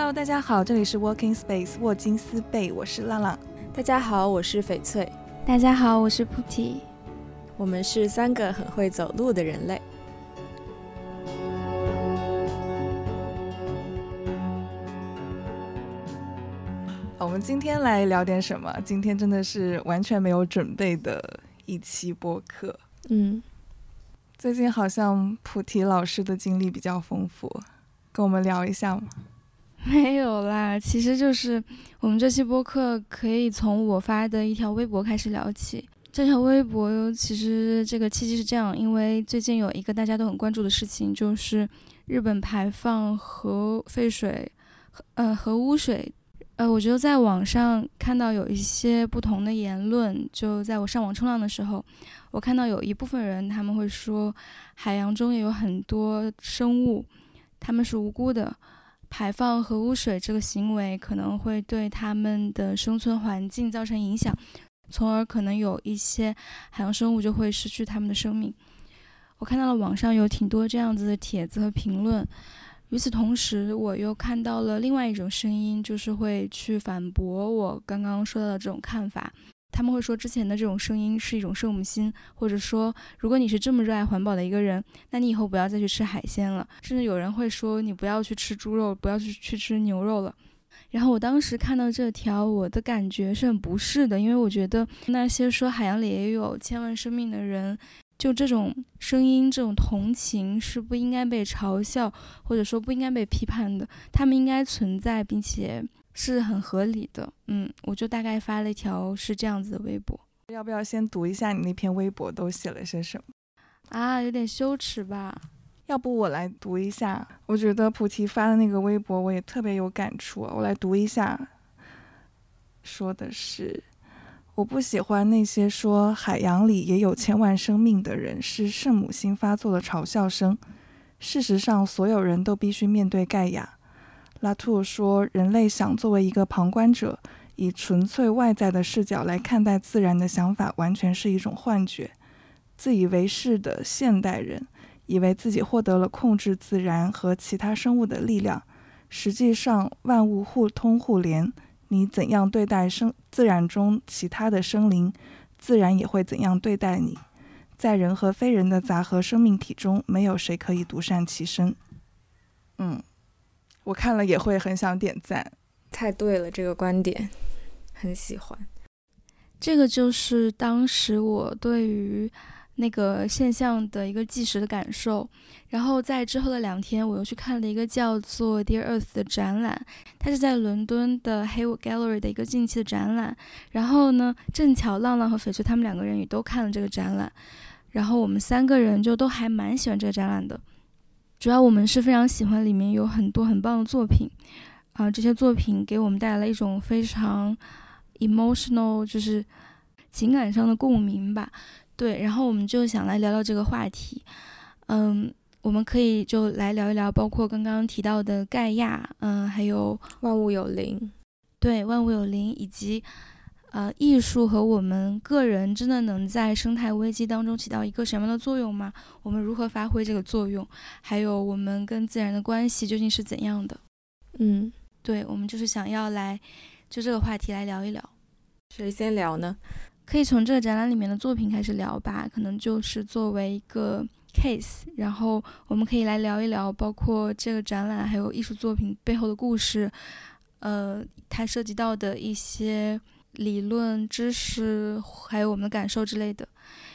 Hello，大家好，这里是 Working Space 沃金斯贝，我是浪浪。大家好，我是翡翠。大家好，我是菩提。我们是三个很会走路的人类。我们今天来聊点什么？今天真的是完全没有准备的一期播客。嗯，最近好像菩提老师的经历比较丰富，跟我们聊一下吗？没有啦，其实就是我们这期播客可以从我发的一条微博开始聊起。这条微博其实这个契机是这样，因为最近有一个大家都很关注的事情，就是日本排放核废水、呃核污水。呃，我觉得在网上看到有一些不同的言论，就在我上网冲浪的时候，我看到有一部分人他们会说，海洋中也有很多生物，他们是无辜的。排放核污水这个行为可能会对他们的生存环境造成影响，从而可能有一些海洋生物就会失去他们的生命。我看到了网上有挺多这样子的帖子和评论，与此同时，我又看到了另外一种声音，就是会去反驳我刚刚说到的这种看法。他们会说之前的这种声音是一种圣母心，或者说如果你是这么热爱环保的一个人，那你以后不要再去吃海鲜了。甚至有人会说你不要去吃猪肉，不要去去吃牛肉了。然后我当时看到这条，我的感觉是很不适的，因为我觉得那些说海洋里也有千万生命的人，就这种声音、这种同情是不应该被嘲笑，或者说不应该被批判的。他们应该存在，并且。是很合理的，嗯，我就大概发了一条是这样子的微博。要不要先读一下你那篇微博都写了些什么？啊，有点羞耻吧？要不我来读一下？我觉得菩提发的那个微博我也特别有感触，我来读一下。说的是，我不喜欢那些说海洋里也有千万生命的人是圣母心发作的嘲笑声。事实上，所有人都必须面对盖亚。拉图说：“人类想作为一个旁观者，以纯粹外在的视角来看待自然的想法，完全是一种幻觉。自以为是的现代人，以为自己获得了控制自然和其他生物的力量。实际上，万物互通互联。你怎样对待生自然中其他的生灵，自然也会怎样对待你。在人和非人的杂合生命体中，没有谁可以独善其身。”嗯。我看了也会很想点赞，太对了，这个观点很喜欢。这个就是当时我对于那个现象的一个即时的感受。然后在之后的两天，我又去看了一个叫做《Dear Earth》的展览，它是在伦敦的 Haywood Gallery 的一个近期的展览。然后呢，正巧浪浪和翡翠他们两个人也都看了这个展览，然后我们三个人就都还蛮喜欢这个展览的。主要我们是非常喜欢里面有很多很棒的作品，啊，这些作品给我们带来了一种非常 emotional，就是情感上的共鸣吧。对，然后我们就想来聊聊这个话题，嗯，我们可以就来聊一聊，包括刚刚提到的盖亚，嗯，还有万物有灵，对，万物有灵，以及。呃，艺术和我们个人真的能在生态危机当中起到一个什么样的作用吗？我们如何发挥这个作用？还有我们跟自然的关系究竟是怎样的？嗯，对，我们就是想要来就这个话题来聊一聊。谁先聊呢？可以从这个展览里面的作品开始聊吧，可能就是作为一个 case，然后我们可以来聊一聊，包括这个展览还有艺术作品背后的故事，呃，它涉及到的一些。理论知识，还有我们的感受之类的，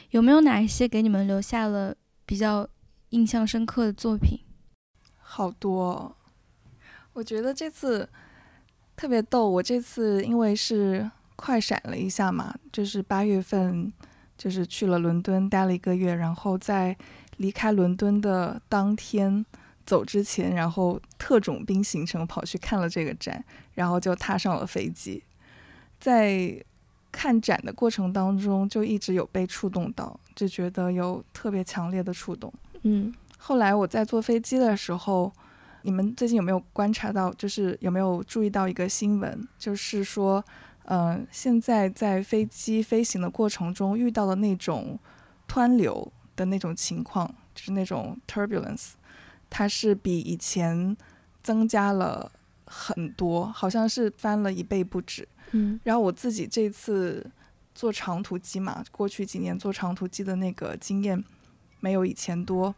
有没有哪一些给你们留下了比较印象深刻的作品？好多，我觉得这次特别逗。我这次因为是快闪了一下嘛，就是八月份，就是去了伦敦待了一个月，然后在离开伦敦的当天走之前，然后特种兵行程跑去看了这个展，然后就踏上了飞机。在看展的过程当中，就一直有被触动到，就觉得有特别强烈的触动。嗯，后来我在坐飞机的时候，你们最近有没有观察到，就是有没有注意到一个新闻，就是说，嗯，现在在飞机飞行的过程中遇到的那种湍流的那种情况，就是那种 turbulence，它是比以前增加了很多，好像是翻了一倍不止。嗯，然后我自己这次坐长途机嘛，过去几年坐长途机的那个经验没有以前多，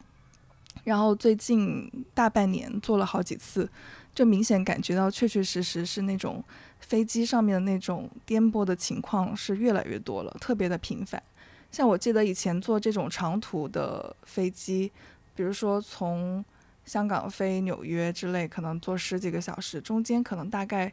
然后最近大半年坐了好几次，就明显感觉到确确实实是那种飞机上面的那种颠簸的情况是越来越多了，特别的频繁。像我记得以前坐这种长途的飞机，比如说从香港飞纽约之类，可能坐十几个小时，中间可能大概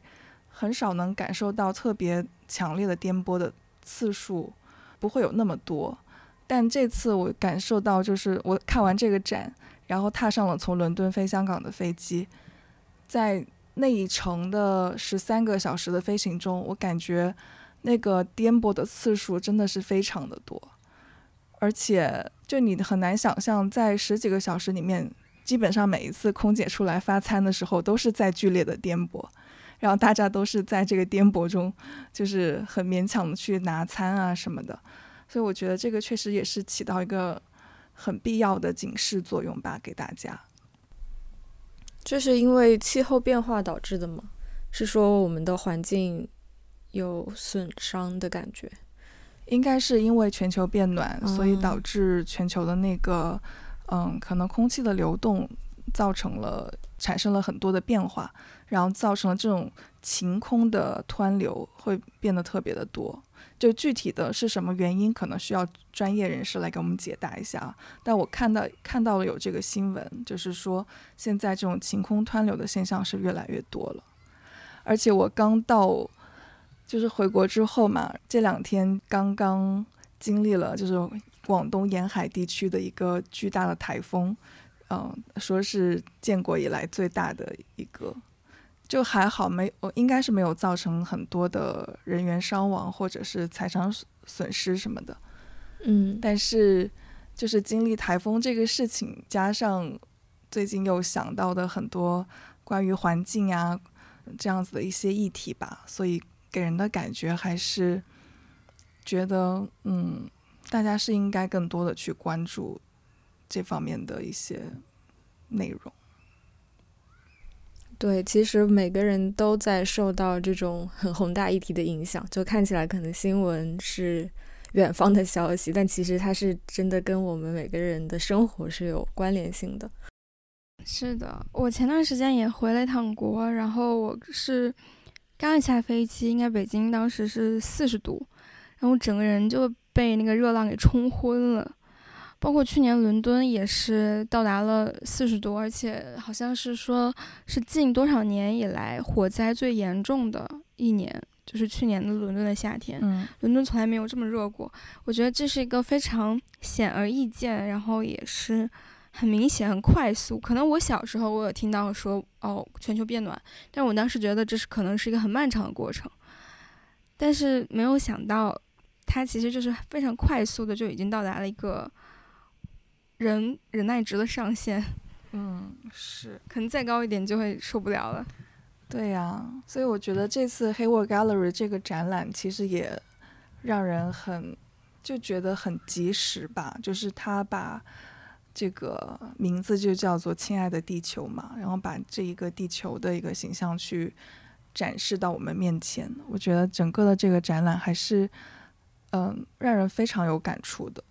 很少能感受到特别强烈的颠簸的次数，不会有那么多。但这次我感受到，就是我看完这个展，然后踏上了从伦敦飞香港的飞机，在那一程的十三个小时的飞行中，我感觉那个颠簸的次数真的是非常的多，而且就你很难想象，在十几个小时里面，基本上每一次空姐出来发餐的时候，都是在剧烈的颠簸，然后大家都是在这个颠簸中，就是很勉强的去拿餐啊什么的，所以我觉得这个确实也是起到一个很必要的警示作用吧，给大家。这是因为气候变化导致的吗？是说我们的环境有损伤的感觉？应该是因为全球变暖，所以哦导致全球的那个，嗯，可能空气的流动造成了产生了很多的变化，然后造成了这种晴空的湍流会变得特别的多。就具体的是什么原因，可能需要专业人士来给我们解答一下。但我看到看到了有这个新闻，就是说现在这种晴空湍流的现象是越来越多了，而且我刚到。就是回国之后嘛，这两天刚刚经历了就是广东沿海地区的一个巨大的台风，嗯、说是建国以来最大的一个，就还好没，呃应该是没有造成很多的人员伤亡或者是财产损损失什么的，嗯，但是就是经历台风这个事情，加上最近又想到的很多关于环境呀这样子的一些议题吧，所以给人的感觉还是觉得，嗯，大家是应该更多的去关注这方面的一些内容。对，其实每个人都在受到这种很宏大议题的影响，就看起来可能新闻是远方的消息，但其实它是真的跟我们每个人的生活是有关联性的。是的，我前段时间也回了一趟国，然后我是刚一下飞机，应该北京当时是四十度，然后整个人就被那个热浪给冲昏了。包括去年伦敦也是到达了四十度，而且好像是说是近多少年以来火灾最严重的一年，就是去年的伦敦的夏天。嗯伦敦从来没有这么热过。我觉得这是一个非常显而易见，然后也是很明显、很快速。可能我小时候我有听到说哦全球变暖，但我当时觉得这是可能是一个很漫长的过程，但是没有想到它其实就是非常快速的就已经到达了一个人忍耐值的上限，嗯，是。可能再高一点就会受不了了。对呀、所以我觉得这次 Hayward Gallery 这个展览其实也让人很就觉得很及时吧，就是他把这个名字就叫做“亲爱的地球”嘛，然后把这一个地球的一个形象去展示到我们面前。我觉得整个的这个展览还是嗯、让人非常有感触的。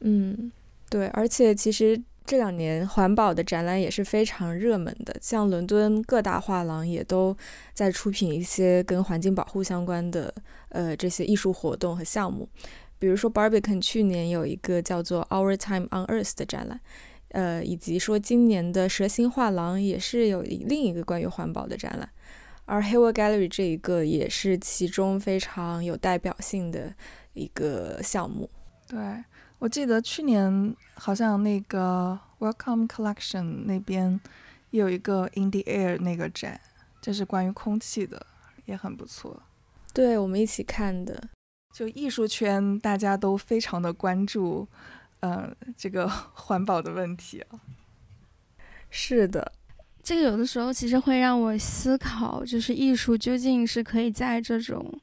嗯，对，而且其实这两年环保的展览也是非常热门的，像伦敦各大画廊也都在出品一些跟环境保护相关的呃这些艺术活动和项目。比如说 Barbican 去年有一个叫做 Our Time on Earth 的展览，呃，以及说今年的蛇形画廊也是有另一个关于环保的展览。而 Hayward Gallery 这一个也是其中非常有代表性的一个项目。对，我记得去年好像那个 Welcome Collection 那边也有一个 In the Air 那个展，就是关于空气的，也很不错。对我们一起看的，就艺术圈大家都非常的关注，呃，这个 环保的问题啊。是的，这个有的时候其实会让我思考，就是艺术究竟是可以在这种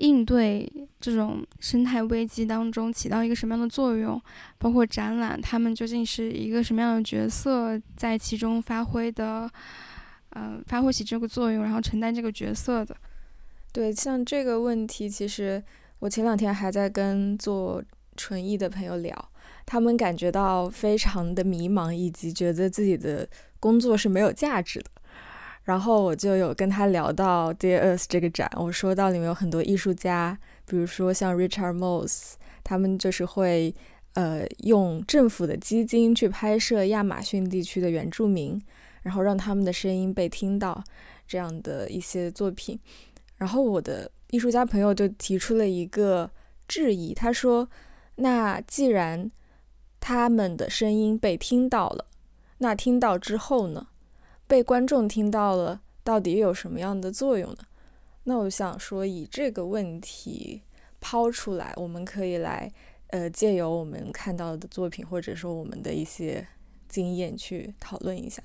应对这种生态危机当中起到一个什么样的作用，包括展览，他们究竟是一个什么样的角色在其中发挥的，呃，发挥起这个作用，然后承担这个角色的。对，像这个问题，其实我前两天还在跟做纯艺的朋友聊，他们感觉到非常的迷茫，以及觉得自己的工作是没有价值的。然后我就有跟他聊到 Dear Earth 这个展，我说到里面有很多艺术家，比如说像 Richard Moss，他们就是会呃用政府的基金去拍摄亚马逊地区的原住民。然后让他们的声音被听到，这样的一些作品。然后我的艺术家朋友就提出了一个质疑，他说：“那既然他们的声音被听到了，那听到之后呢？被观众听到了，到底有什么样的作用呢？”那我想说，以这个问题抛出来，我们可以来呃，借由我们看到的作品，或者说我们的一些经验去讨论一下。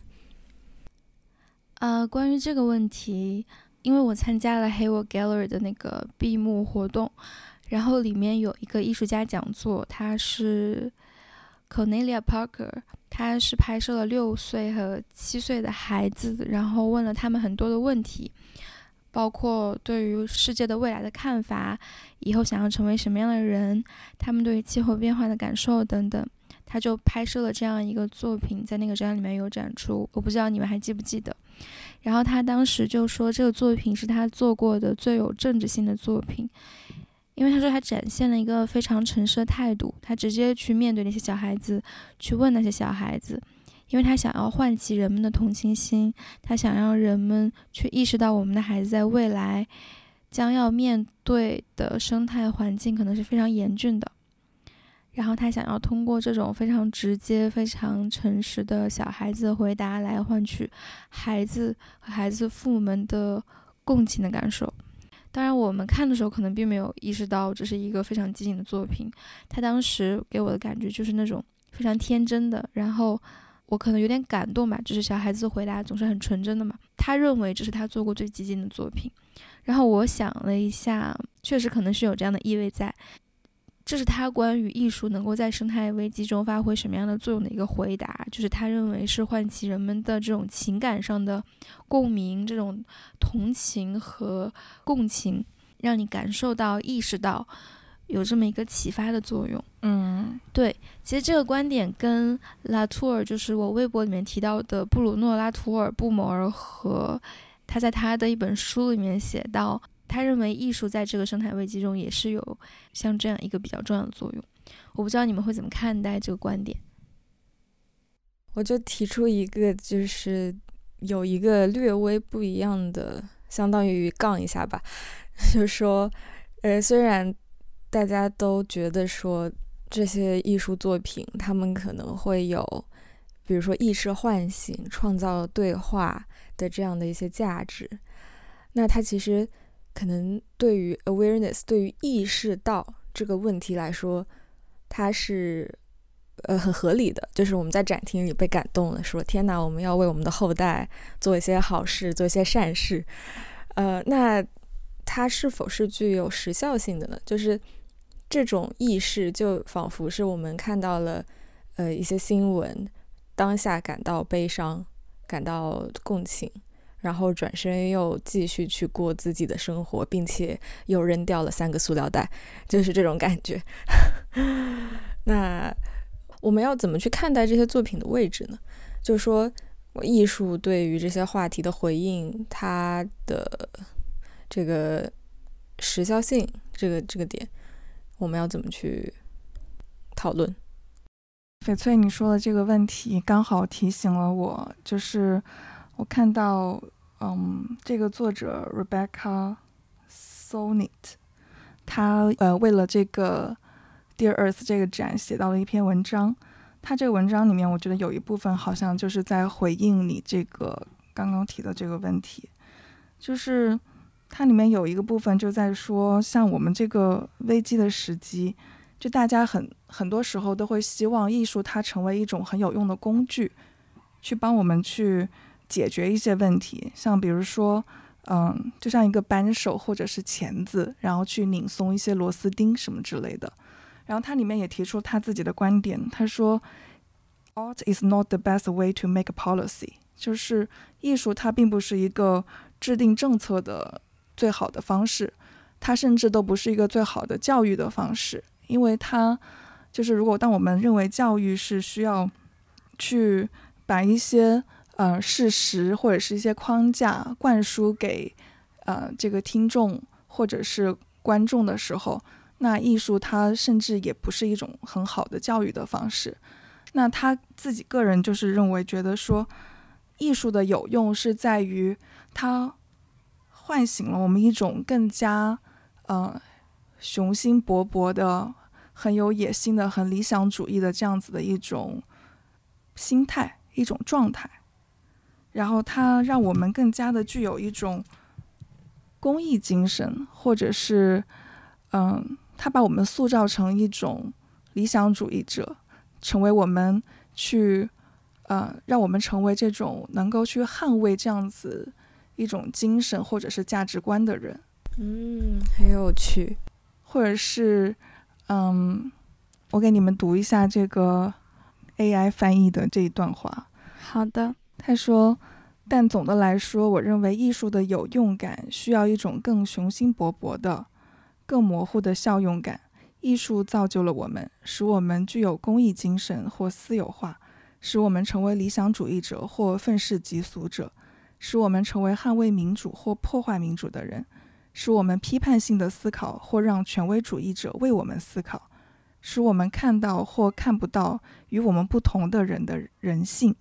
呃，关于这个问题，因为我参加了 Hayward Gallery 的那个闭幕活动，然后里面有一个艺术家讲座，他是 Cornelia Parker，他是拍摄了六岁和七岁的孩子，然后问了他们很多的问题，包括对于世界的未来的看法，以后想要成为什么样的人，他们对于气候变化的感受等等，他就拍摄了这样一个作品，在那个展里面有展出，我不知道你们还记不记得。然后他当时就说，这个作品是他做过的最有政治性的作品，因为他说他展现了一个非常诚实的态度，他直接去面对那些小孩子，去问那些小孩子，因为他想要唤起人们的同情心，他想让人们去意识到我们的孩子在未来将要面对的生态环境可能是非常严峻的。然后他想要通过这种非常直接、非常诚实的小孩子的回答来换取孩子和孩子父母们的共情的感受。当然，我们看的时候可能并没有意识到这是一个非常激进的作品。他当时给我的感觉就是那种非常天真的，然后我可能有点感动吧，就是小孩子回答总是很纯真的嘛。他认为这是他做过最激进的作品。然后我想了一下，确实可能是有这样的意味在。这是他关于艺术能够在生态危机中发挥什么样的作用的一个回答，就是他认为是唤起人们的这种情感上的共鸣、这种同情和共情，让你感受到、意识到有这么一个启发的作用。嗯，对，其实这个观点跟拉图尔，就是我微博里面提到的布鲁诺·拉图尔·布摩尔和他在他的一本书里面写到。他认为艺术在这个生态危机中也是有像这样一个比较重要的作用。我不知道你们会怎么看待这个观点。我就提出一个，就是有一个略微不一样的，相当于杠一下吧，就说，呃，虽然大家都觉得说这些艺术作品，他们可能会有，比如说意识唤醒、创造对话的这样的一些价值，那它其实。可能对于 awareness，对于意识到这个问题来说，它是呃很合理的。就是我们在展厅里被感动了，说天哪，我们要为我们的后代做一些好事，做一些善事。呃，那它是否是具有时效性的呢？就是这种意识，就仿佛是我们看到了呃一些新闻，当下感到悲伤，感到共情。然后转身又继续去过自己的生活，并且又扔掉了三个塑料袋，就是这种感觉。那我们要怎么去看待这些作品的位置呢？就是说，艺术对于这些话题的回应，它的这个时效性，这个这个点，我们要怎么去讨论？翡翠，你说的这个问题刚好提醒了我，就是我看到。嗯，这个作者 Rebecca Sonnet，他呃为了这个 Dear Earth 这个展写到了一篇文章。他这个文章里面，我觉得有一部分好像就是在回应你这个刚刚提的这个问题，就是它里面有一个部分就在说，像我们这个危机的时机，就大家很很多时候都会希望艺术它成为一种很有用的工具，去帮我们去。解决一些问题，像比如说，嗯，就像一个扳手或者是钳子，然后去拧松一些螺丝钉什么之类的。然后他里面也提出他自己的观点，他说，Art is not the best way to make a policy，就是艺术它并不是一个制定政策的最好的方式，它甚至都不是一个最好的教育的方式，因为它就是如果当我们认为教育是需要去把一些呃事实或者是一些框架灌输给呃这个听众或者是观众的时候，那艺术它甚至也不是一种很好的教育的方式。那他自己个人就是认为，觉得说艺术的有用是在于它唤醒了我们一种更加呃雄心勃勃的、很有野心的、很理想主义的这样子的一种心态、一种状态。然后它让我们更加的具有一种公益精神，或者是嗯，它把我们塑造成一种理想主义者。成为我们去，呃，让我们成为这种能够去捍卫这样子一种精神或者是价值观的人。嗯，很有趣。或者是，嗯，我给你们读一下这个 AI 翻译的这一段话。好的，他说：“但总的来说，我认为艺术的有用感需要一种更雄心勃勃的、更模糊的效用感。”艺术造就了我们，使我们具有公益精神或私有化，使我们成为理想主义者或愤世嫉俗者，使我们成为捍卫民主或破坏民主的人，使我们批判性的思考或让权威主义者为我们思考，使我们看到或看不到与我们不同的人的人性。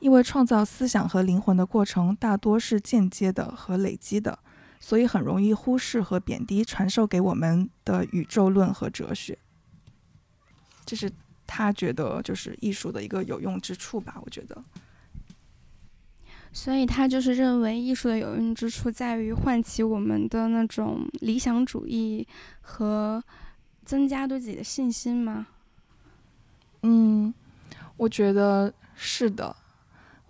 因为创造思想和灵魂的过程大多是间接的和累积的。所以很容易忽视和贬低传授给我们的宇宙论和哲学，这是他觉得就是艺术的一个有用之处吧？我觉得。所以他就是认为艺术的有用之处在于唤起我们的那种理想主义和增加对自己的信心吗？嗯，我觉得是的。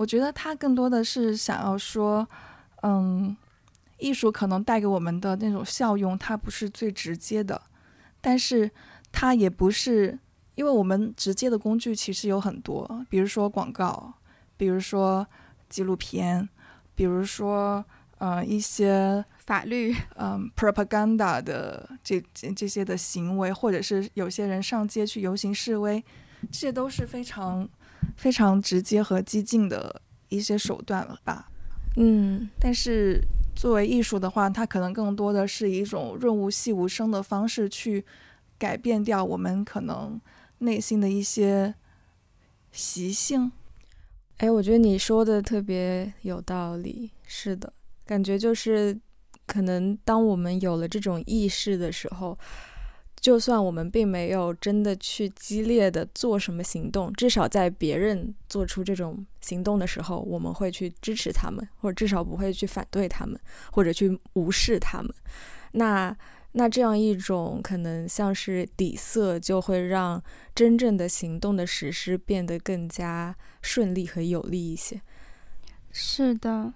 我觉得他更多的是想要说，嗯。艺术可能带给我们的那种效用，它不是最直接的，但是它也不是，因为我们直接的工具其实有很多，比如说广告，比如说纪录片，比如说呃一些法律，嗯，propaganda 的这这这些的行为，或者是有些人上街去游行示威，这些都是非常非常直接和激进的一些手段了吧？嗯，但是。作为艺术的话，它可能更多的是一种润物细无声的方式，去改变掉我们可能内心的一些习性。哎，我觉得你说的特别有道理。是的，感觉就是可能当我们有了这种意识的时候。就算我们并没有真的去激烈的做什么行动，至少在别人做出这种行动的时候，我们会去支持他们，或者至少不会去反对他们，或者去无视他们。那那这样一种可能像是底色，就会让真正的行动的实施变得更加顺利和有利一些。是的，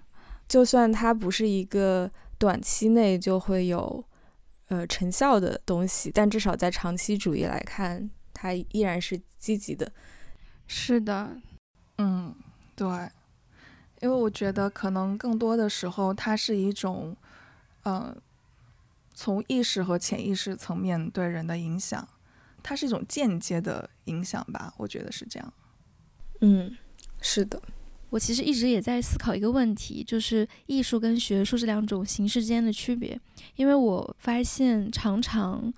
就算它不是一个短期内就会有。呃，成效的东西，但至少在长期主义来看，它依然是积极的。是的，嗯，对，因为我觉得可能更多的时候，它是一种，呃，从意识和潜意识层面对人的影响，它是一种间接的影响吧，我觉得是这样。嗯，是的。我其实一直也在思考一个问题，就是艺术跟学术这两种形式之间的区别。因为我发现常常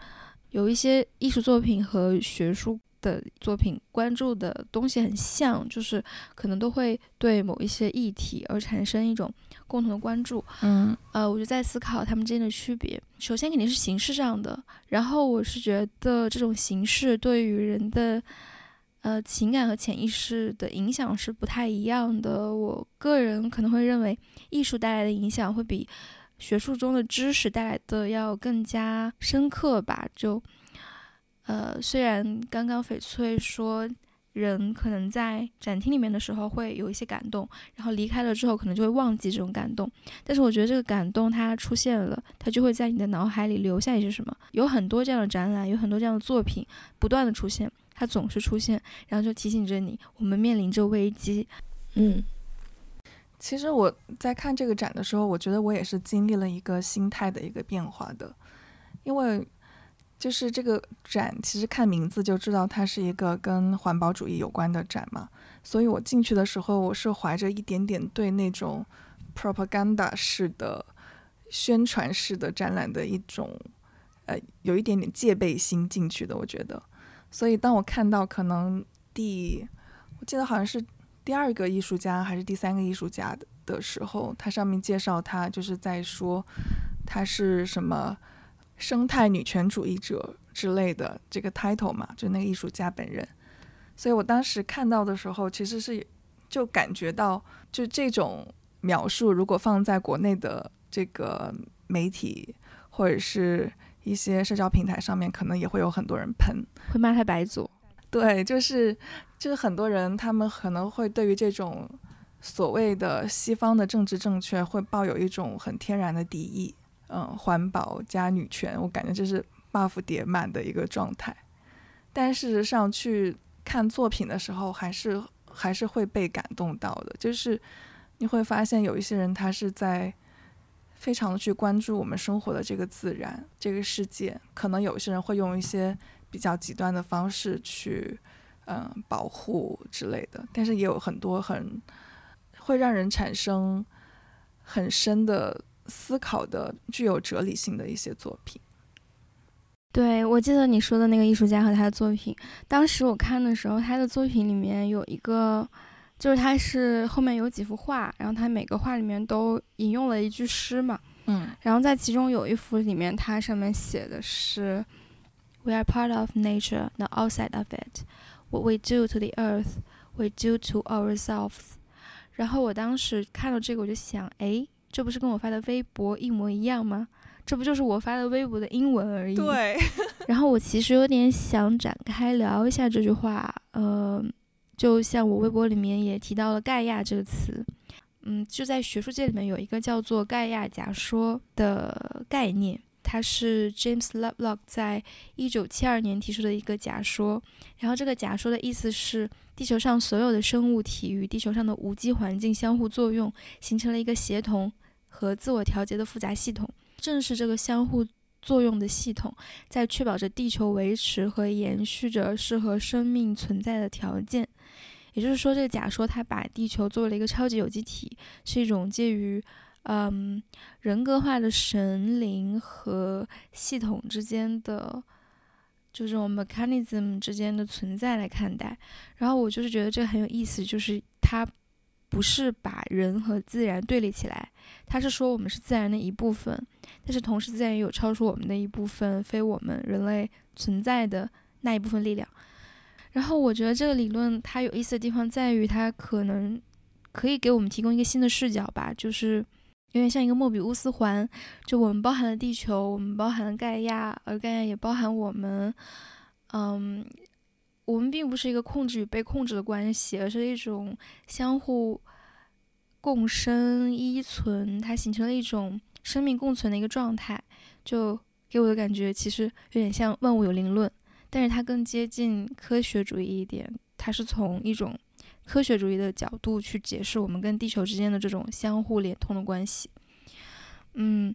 有一些艺术作品和学术的作品关注的东西很像，就是可能都会对某一些议题而产生一种共同的关注。嗯，呃，我就在思考他们之间的区别。首先肯定是形式上的，然后我是觉得这种形式对于人的。呃，情感和潜意识的影响是不太一样的。我个人可能会认为，艺术带来的影响会比学术中的知识带来的要更加深刻吧。就，呃，虽然刚刚翡翠说，人可能在展厅里面的时候会有一些感动，然后离开了之后可能就会忘记这种感动。但是我觉得这个感动它出现了，它就会在你的脑海里留下一些什么。有很多这样的展览，有很多这样的作品不断的出现。它总是出现，然后就提醒着你，我们面临着危机。嗯，其实我在看这个展的时候，我觉得我也是经历了一个心态的一个变化的，因为就是这个展，其实看名字就知道它是一个跟环保主义有关的展嘛，所以我进去的时候，我是怀着一点点对那种 propaganda 式的宣传式的展览的一种呃有一点点戒备心进去的，我觉得，所以当我看到可能第我记得好像是。第二个艺术家还是第三个艺术家的时候，他上面介绍他就是在说他是什么生态女权主义者之类的这个 title 嘛，就那个艺术家本人。所以我当时看到的时候，其实是就感觉到，就这种描述如果放在国内的这个媒体或者是一些社交平台上面，可能也会有很多人喷，会骂他白左。对，就是。就是很多人，他们可能会对于这种所谓的西方的政治正确，会抱有一种很天然的敌意。嗯，环保加女权，我感觉这是 buff 叠满的一个状态。但事实上，去看作品的时候，还是还是会被感动到的。就是你会发现，有一些人他是在非常的去关注我们生活的这个自然、这个世界。可能有些人会用一些比较极端的方式去。嗯，保护之类的，但是也有很多很会让人产生很深的思考的、具有哲理性的一些作品。对，我记得你说的那个艺术家和他的作品，当时我看的时候，他的作品里面有一个，就是他是后面有几幅画，然后他每个画里面都引用了一句诗嘛，嗯，然后在其中有一幅里面，它上面写的是 “We are part of nature, not outside of it.” What we do to the earth, we do to ourselves。然后我当时看到这个，我就想，哎，这不是跟我发的微博一模一样吗？这不就是我发的微博的英文而已。对。然后我其实有点想展开聊一下这句话。呃，就像我微博里面也提到了“盖亚”这个词。嗯，就在学术界里面有一个叫做“盖亚假说”的概念。它是 James Lovelock 在一九七二年提出的一个假说，然后这个假说的意思是，地球上所有的生物体与地球上的无机环境相互作用，形成了一个协同和自我调节的复杂系统。正是这个相互作用的系统，在确保着地球维持和延续着适合生命存在的条件。也就是说，这个假说它把地球作为了一个超级有机体，是一种介于。嗯，人格化的神灵和系统之间的，就这种 mechanism 之间的存在来看待。然后我就是觉得这很有意思，就是它不是把人和自然对立起来，它是说我们是自然的一部分，但是同时自然也有超出我们的一部分，非我们人类存在的那一部分力量。然后我觉得这个理论它有意思的地方在于，它可能可以给我们提供一个新的视角吧，就是。有点像一个莫比乌斯环，就我们包含了地球，我们包含了盖亚，而盖亚也包含我们。嗯，我们并不是一个控制与被控制的关系，而是一种相互共生依存，它形成了一种生命共存的一个状态。就给我的感觉，其实有点像万物有灵论，但是它更接近科学主义一点，它是从一种。科学主义的角度去解释我们跟地球之间的这种相互连通的关系，嗯，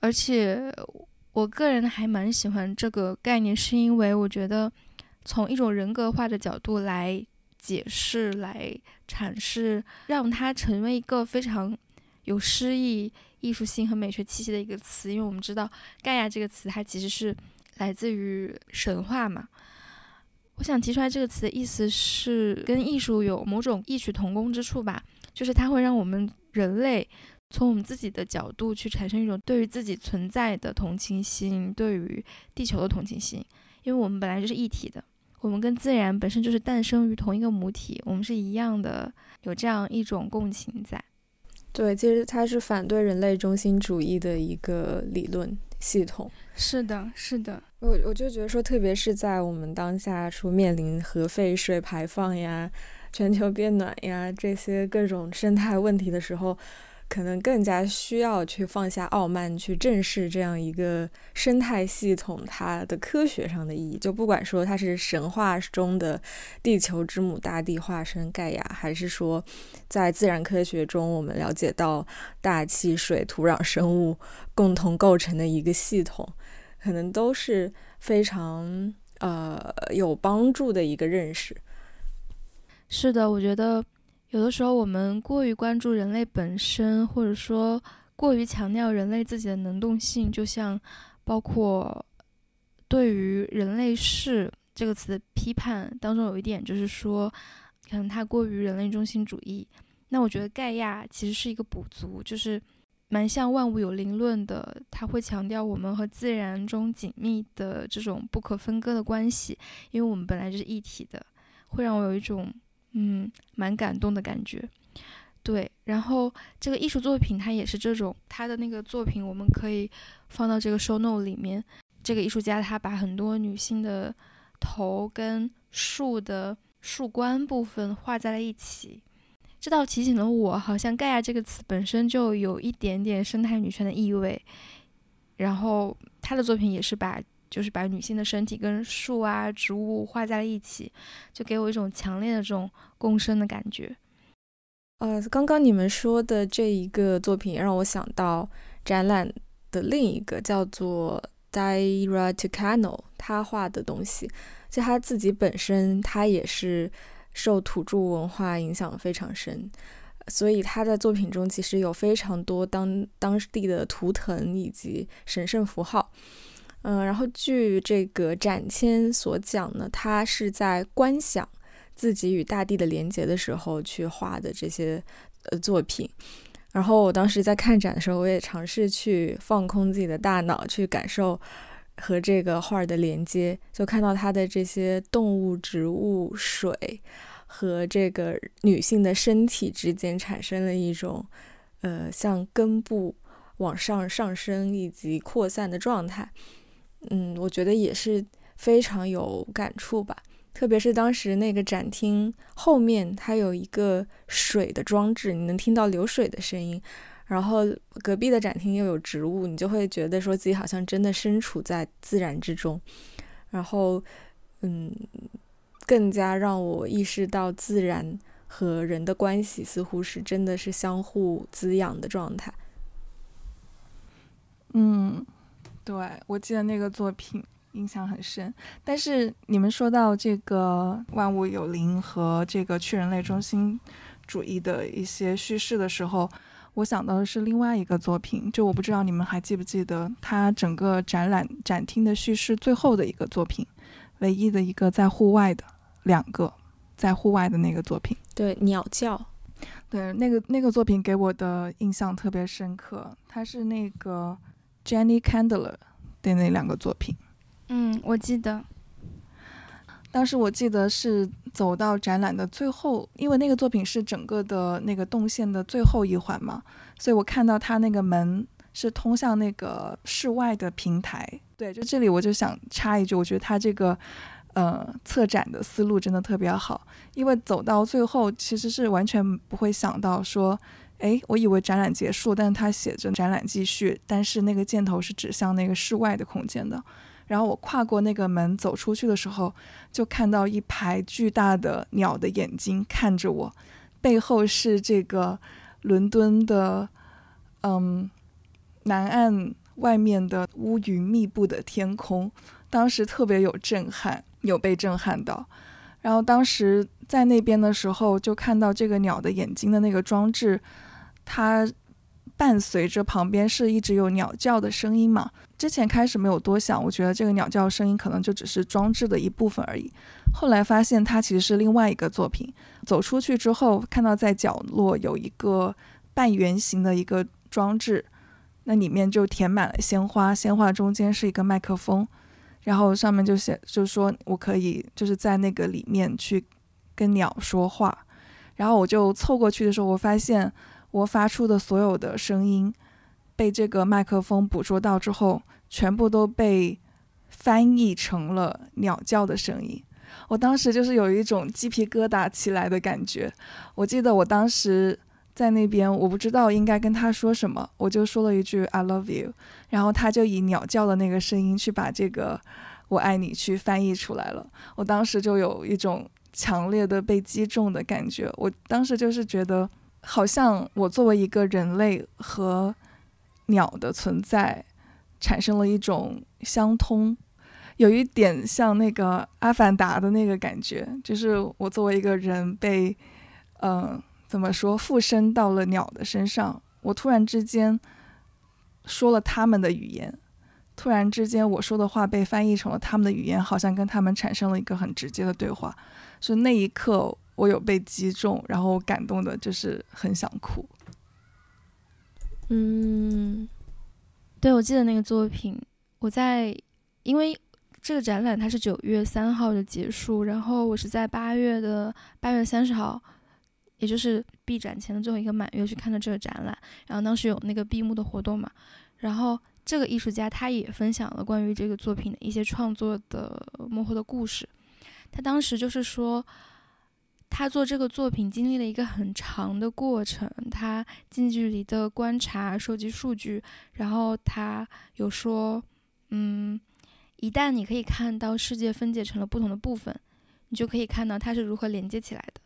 而且我个人还蛮喜欢这个概念，是因为我觉得从一种人格化的角度来解释、来阐释，让它成为一个非常有诗意、艺术性和美学气息的一个词。因为我们知道“盖亚”这个词，它其实是来自于神话嘛。我想提出来这个词的意思是跟艺术有某种异曲同工之处吧，就是它会让我们人类从我们自己的角度去产生一种对于自己存在的同情心，对于地球的同情心，因为我们本来就是一体的，我们跟自然本身就是诞生于同一个母体，我们是一样的，有这样一种共情在。对，其实它是反对人类中心主义的一个理论系统。是的，是的。我我就觉得说，特别是在我们当下说面临核废水排放呀、全球变暖呀这些各种生态问题的时候，可能更加需要去放下傲慢，去正视这样一个生态系统它的科学上的意义。就不管说它是神话中的地球之母大地化身盖亚，还是说在自然科学中我们了解到大气、水、土壤、生物共同构成的一个系统，可能都是非常呃有帮助的一个认识。是的，我觉得有的时候我们过于关注人类本身，或者说过于强调人类自己的能动性，就像包括对于“人类是”这个词的批判当中，有一点就是说，可能它过于人类中心主义。那我觉得盖亚其实是一个补足，就是蛮像万物有灵论的，它会强调我们和自然中紧密的这种不可分割的关系，因为我们本来就是一体的，会让我有一种。嗯，蛮感动的感觉，对。然后这个艺术作品它也是这种，他的那个作品我们可以放到这个 show note 里面。这个艺术家他把很多女性的头跟树的树冠部分画在了一起，这倒提醒了我，好像盖亚这个词本身就有一点点生态女权的意味。然后他的作品也是把。就是把女性的身体跟树啊、植物画在了一起，就给我一种强烈的这种共生的感觉。呃，刚刚你们说的这一个作品让我想到展览的另一个叫做 Daira Tucano，他画的东西，就他自己本身他也是受土著文化影响非常深，所以他在作品中其实有非常多当当地的图腾以及神圣符号。嗯，然后据这个展签所讲呢，他是在观想自己与大地的连接的时候去画的这些呃作品。然后我当时在看展的时候，我也尝试去放空自己的大脑，去感受和这个画的连接，就看到他的这些动物、植物、水和这个女性的身体之间产生了一种呃像根部往上上升以及扩散的状态。嗯，我觉得也是非常有感触吧。特别是当时那个展厅后面，它有一个水的装置，你能听到流水的声音。然后隔壁的展厅又有植物，你就会觉得说自己好像真的身处在自然之中。然后，嗯，更加让我意识到自然和人的关系似乎是真的是相互滋养的状态。嗯。对，我记得那个作品印象很深。但是你们说到这个万物有灵和这个去人类中心主义的一些叙事的时候，我想到的是另外一个作品。就我不知道你们还记不记得，它整个展览展厅的叙事最后的一个作品，唯一的一个在户外的两个在户外的那个作品。对，鸟叫。对，那个那个作品给我的印象特别深刻。它是那个。Jenny Candler 的那两个作品，嗯，我记得，当时我记得是走到展览的最后，因为那个作品是整个的那个动线的最后一环嘛，所以我看到它那个门是通向那个室外的平台。对，就这里我就想插一句，我觉得他这个呃策展的思路真的特别好，因为走到最后其实是完全不会想到说。哎，我以为展览结束，但是它写着展览继续，但是那个箭头是指向那个室外的空间的。然后我跨过那个门走出去的时候，就看到一排巨大的鸟的眼睛看着我，背后是这个伦敦的，嗯，南岸外面的乌云密布的天空，当时特别有震撼，有被震撼到。然后当时在那边的时候，就看到这个鸟的眼睛的那个装置。它伴随着旁边是一直有鸟叫的声音嘛？之前开始没有多想，我觉得这个鸟叫声音可能就只是装置的一部分而已。后来发现它其实是另外一个作品。走出去之后，看到在角落有一个半圆形的一个装置，那里面就填满了鲜花，鲜花中间是一个麦克风，然后上面就写，就是说我可以就是在那个里面去跟鸟说话。然后我就凑过去的时候，我发现。我发出的所有的声音被这个麦克风捕捉到之后，全部都被翻译成了鸟叫的声音。我当时就是有一种鸡皮疙瘩起来的感觉。我记得我当时在那边，我不知道应该跟他说什么，我就说了一句 "I love you"，然后他就以鸟叫的那个声音去把这个“我爱你”去翻译出来了。我当时就有一种强烈的被击中的感觉，我当时就是觉得，好像我作为一个人类和鸟的存在，产生了一种相通，有一点像那个《阿凡达》的那个感觉，就是我作为一个人被，嗯。怎么说？附身到了鸟的身上，我突然之间说了他们的语言，突然之间我说的话被翻译成了他们的语言，好像跟他们产生了一个很直接的对话。所以那一刻，我有被击中，然后感动的就是很想哭。嗯，对，我记得那个作品，我在因为这个展览它是九月三号的结束，然后我是在八月的八月三十号。也就是闭展前的最后一个满月去看的这个展览，然后当时有那个闭幕的活动嘛，然后这个艺术家他也分享了关于这个作品的一些创作的幕后的故事。他当时就是说，他做这个作品经历了一个很长的过程，他近距离的观察、收集数据，然后他有说，嗯，一旦你可以看到世界分解成了不同的部分，你就可以看到它是如何连接起来的。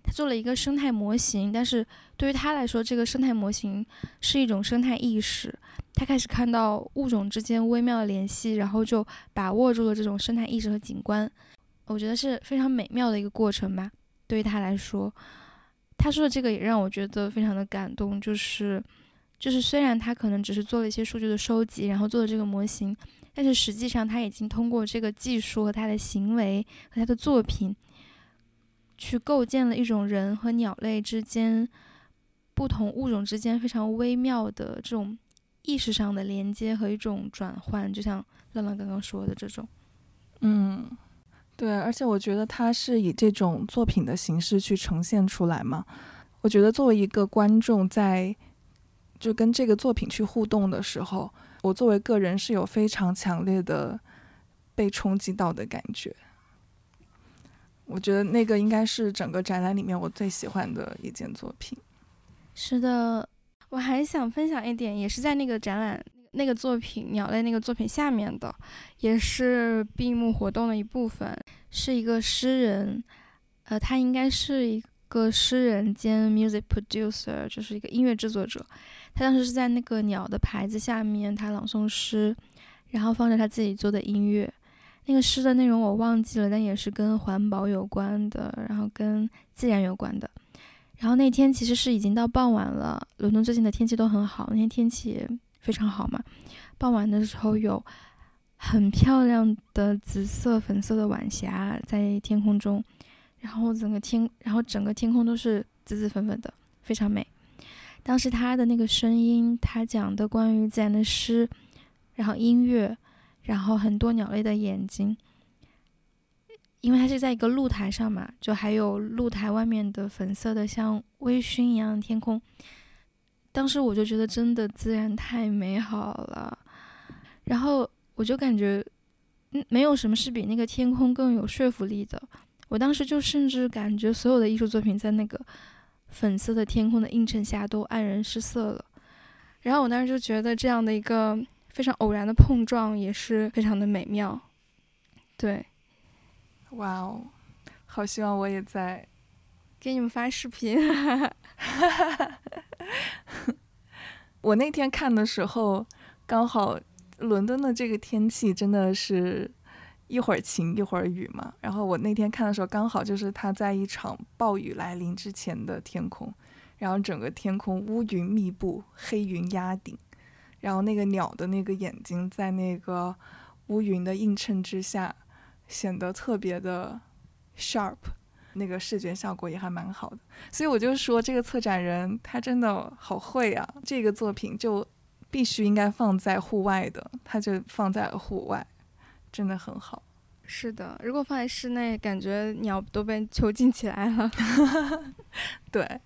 他做了一个生态模型，但是对于他来说，这个生态模型是一种生态意识。他开始看到物种之间微妙的联系，然后就把握住了这种生态意识和景观。我觉得是非常美妙的一个过程吧。对于他来说，他说的这个也让我觉得非常的感动。就是，就是虽然他可能只是做了一些数据的收集，然后做了这个模型，但是实际上他已经通过这个技术和他的行为和他的作品。去构建了一种人和鸟类之间、不同物种之间非常微妙的这种意识上的连接和一种转换，就像乐乐刚刚说的这种。嗯，对，而且我觉得他是以这种作品的形式去呈现出来嘛。我觉得作为一个观众，在就跟这个作品去互动的时候，我作为个人是有非常强烈的被冲击到的感觉。我觉得那个应该是整个展览里面我最喜欢的一件作品。是的，我还想分享一点，也是在那个展览那个作品鸟类那个作品下面的，也是闭幕活动的一部分，是一个诗人，呃，他应该是一个诗人兼 music producer，就是一个音乐制作者。他当时是在那个鸟的牌子下面，他朗诵诗，然后放着他自己做的音乐。那个诗的内容我忘记了，但也是跟环保有关的，然后跟自然有关的。然后那天其实是已经到傍晚了，伦敦最近的天气都很好，那天天气非常好嘛。傍晚的时候有很漂亮的紫色、粉色的晚霞在天空中，然后整个天，然后整个天空都是紫紫粉粉的，非常美。当时他的那个声音，他讲的关于自然的诗，然后音乐。然后很多鸟类的眼睛，因为它是在一个露台上嘛，就还有露台外面的粉色的像微醺一样的天空。当时我就觉得真的自然太美好了，然后我就感觉，嗯，没有什么是比那个天空更有说服力的。我当时就甚至感觉所有的艺术作品在那个粉色的天空的映衬下都黯然失色了。然后我当时就觉得这样的一个。非常偶然的碰撞也是非常的美妙，对，哇哦，好希望我也在给你们发视频。我那天看的时候，刚好伦敦的这个天气真的是一会儿晴一会儿雨嘛。然后我那天看的时候，刚好就是它在一场暴雨来临之前的天空，然后整个天空乌云密布，黑云压顶。然后那个鸟的那个眼睛在那个乌云的映衬之下，显得特别的 sharp，那个视觉效果也还蛮好的。所以我就说这个策展人他真的好会啊！这个作品就必须应该放在户外的，他就放在了户外，真的很好。是的，如果放在室内，感觉鸟都被囚禁起来了。对，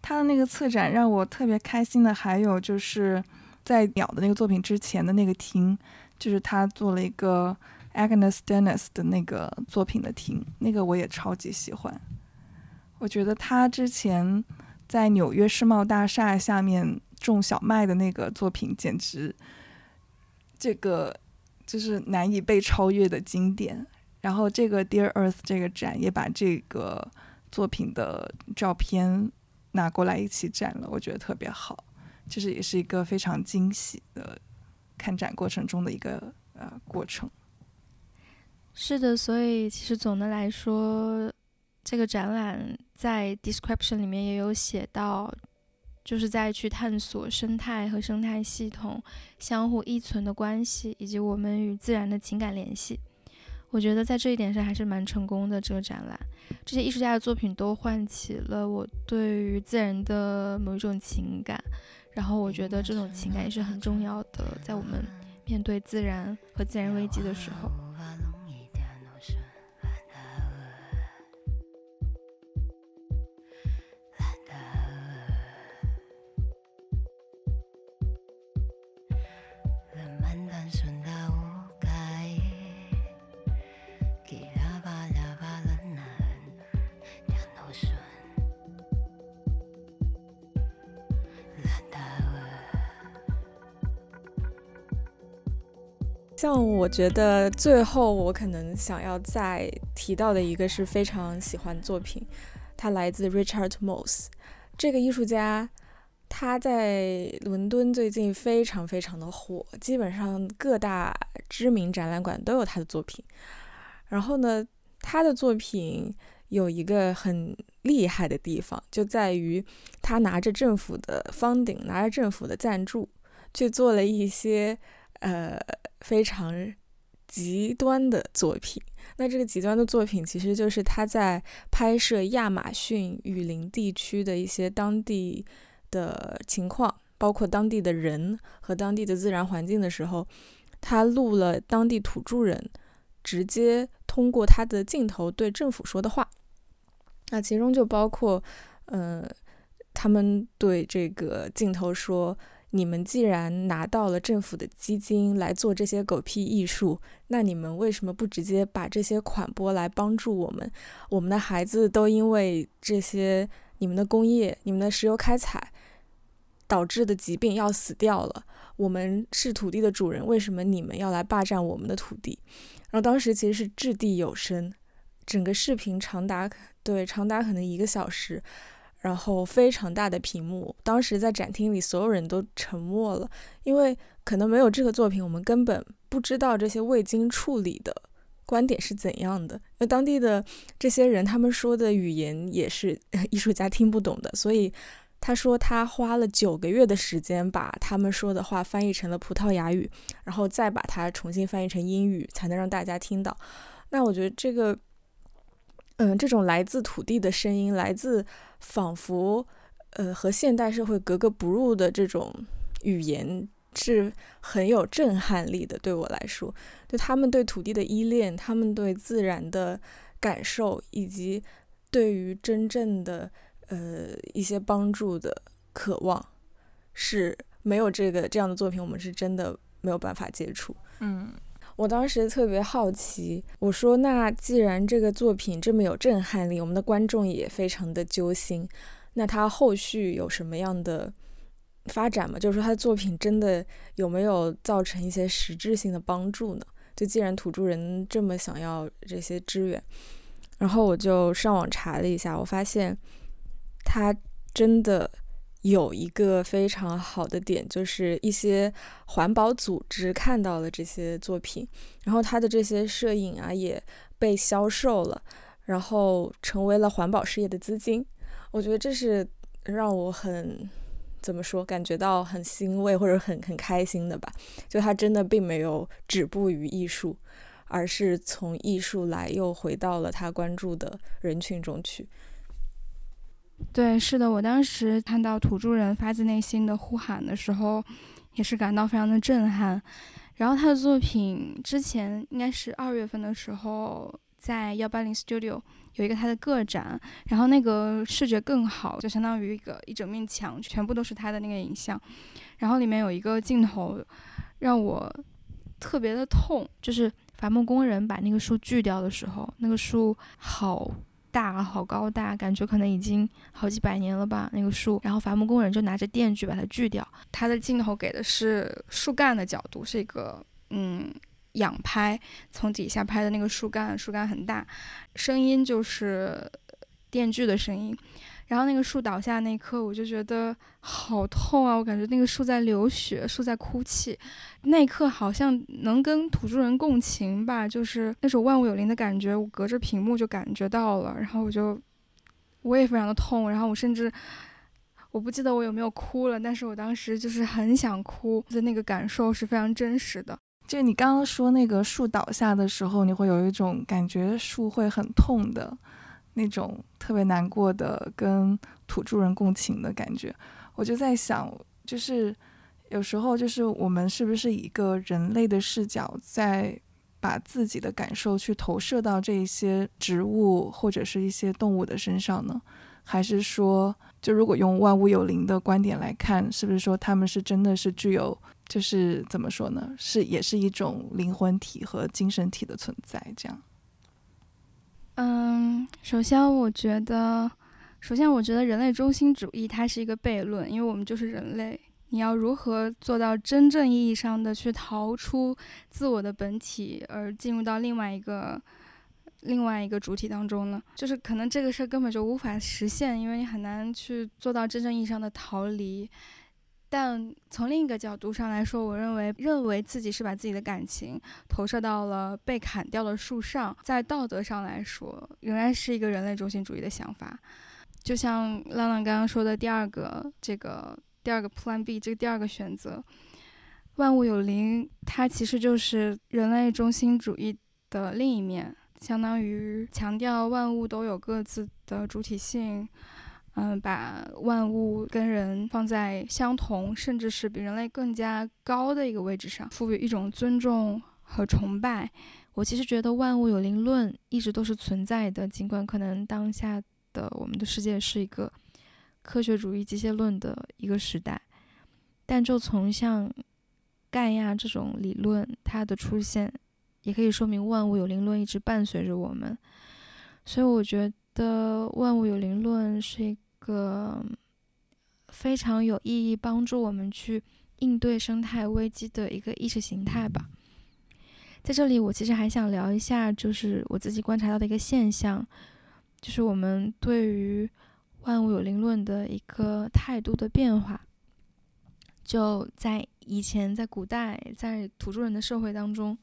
他的那个策展让我特别开心的还有就是。在鸟的那个作品之前的那个厅，就是他做了一个 Agnes Dennis 的那个作品的厅，那个我也超级喜欢。我觉得他之前在纽约世贸大厦下面种小麦的那个作品，简直这个就是难以被超越的经典。然后这个 Dear Earth 这个展也把这个作品的照片拿过来一起展了，我觉得特别好，就是也是一个非常惊喜的看展过程中的一个呃过程。是的，所以其实总的来说。这个展览在 description 里面也有写到，就是在去探索生态和生态系统相互依存的关系，以及我们与自然的情感联系。我觉得在这一点上还是蛮成功的。这个展览，这些艺术家的作品都唤起了我对于自然的某一种情感，然后我觉得这种情感也是很重要的，在我们面对自然和自然危机的时候。像我觉得最后我可能想要再提到的一个是非常喜欢的作品，它来自 Richard Moss 这个艺术家，他在伦敦最近非常非常的火，基本上各大知名展览馆都有他的作品。然后呢，他的作品有一个很厉害的地方，就在于他拿着政府的方鼎，拿着政府的赞助，去做了一些。呃，非常极端的作品。那这个极端的作品，其实就是他在拍摄亚马逊雨林地区的一些当地的情况，包括当地的人和当地的自然环境的时候，他录了当地土著人直接通过他的镜头对政府说的话。那其中就包括，呃，他们对这个镜头说。你们既然拿到了政府的基金来做这些狗屁艺术，那你们为什么不直接把这些款拨来帮助我们？我们的孩子都因为这些你们的工业、你们的石油开采导致的疾病要死掉了。我们是土地的主人，为什么你们要来霸占我们的土地？然后当时其实是掷地有声，整个视频长达对长达可能一个小时。然后非常大的屏幕，当时在展厅里所有人都沉默了，因为可能没有这个作品，我们根本不知道这些未经处理的观点是怎样的。那当地的这些人，他们说的语言也是 艺术家听不懂的，所以他说他花了九个月的时间把他们说的话翻译成了葡萄牙语，然后再把它重新翻译成英语，才能让大家听到。那我觉得这个。嗯，这种来自土地的声音，来自仿佛呃和现代社会格格不入的这种语言，是很有震撼力的。对我来说，对他们对土地的依恋，他们对自然的感受，以及对于真正的呃一些帮助的渴望，是没有这个这样的作品，我们是真的没有办法接触。嗯。我当时特别好奇，我说：“那既然这个作品这么有震撼力，我们的观众也非常的揪心，那他后续有什么样的发展吗？就是说，他的作品真的有没有造成一些实质性的帮助呢？就既然土著人这么想要这些支援，然后我就上网查了一下，我发现他真的。”有一个非常好的点，就是一些环保组织看到了这些作品，然后他的这些摄影啊也被销售了，然后成为了环保事业的资金。我觉得这是让我很怎么说，感觉到很欣慰或者很很开心的吧。就他真的并没有止步于艺术，而是从艺术来又回到了他关注的人群中去。对，是的，我当时看到土著人发自内心的呼喊的时候，也是感到非常的震撼。然后他的作品之前应该是二月份的时候，在幺八零 Studio 有一个他的个展，然后那个视觉更好，就相当于一个一整面墙全部都是他的那个影像，然后里面有一个镜头让我特别的痛，就是伐木工人把那个树锯掉的时候，那个树好。大，好高大，感觉可能已经好几百年了吧。那个树，然后伐木工人就拿着电锯把它锯掉。它的镜头给的是树干的角度，是一个嗯仰拍，从底下拍的那个树干，树干很大，声音就是电锯的声音。然后那个树倒下那一刻，我就觉得好痛啊！我感觉那个树在流血，树在哭泣。那一刻好像能跟土著人共情吧，就是那种万物有灵的感觉，我隔着屏幕就感觉到了。然后我就我也非常的痛，然后我甚至我不记得我有没有哭了，但是我当时就是很想哭的那个感受是非常真实的。就你刚刚说那个树倒下的时候，你会有一种感觉树会很痛的。那种特别难过的跟土著人共情的感觉，我就在想，就是有时候就是我们是不是以一个人类的视角，在把自己的感受去投射到这一些植物或者是一些动物的身上呢？还是说，就如果用万物有灵的观点来看，是不是说他们是真的是具有，就是怎么说呢？是也是一种灵魂体和精神体的存在，这样？嗯，首先我觉得，首先我觉得人类中心主义它是一个悖论，因为我们就是人类。你要如何做到真正意义上的去逃出自我的本体，而进入到另外一个另外一个主体当中呢？就是可能这个事儿根本就无法实现，因为你很难去做到真正意义上的逃离。但从另一个角度上来说，我认为认为自己是把自己的感情投射到了被砍掉的树上，在道德上来说，仍然是一个人类中心主义的想法。就像浪浪刚刚说的第二个这个第二个 Plan B 这个第二个选择，万物有灵，它其实就是人类中心主义的另一面，相当于强调万物都有各自的主体性。嗯，把万物跟人放在相同，甚至是比人类更加高的一个位置上，赋予一种尊重和崇拜。我其实觉得万物有灵论一直都是存在的，尽管可能当下的我们的世界是一个科学主义机械论的一个时代，但就从像盖亚这种理论它的出现，也可以说明万物有灵论一直伴随着我们。所以我觉得的万物有灵论是一个非常有意义、帮助我们去应对生态危机的一个意识形态吧。在这里，我其实还想聊一下，就是我自己观察到的一个现象，就是我们对于万物有灵论的一个态度的变化。就在以前，在古代，在土著人的社会当中，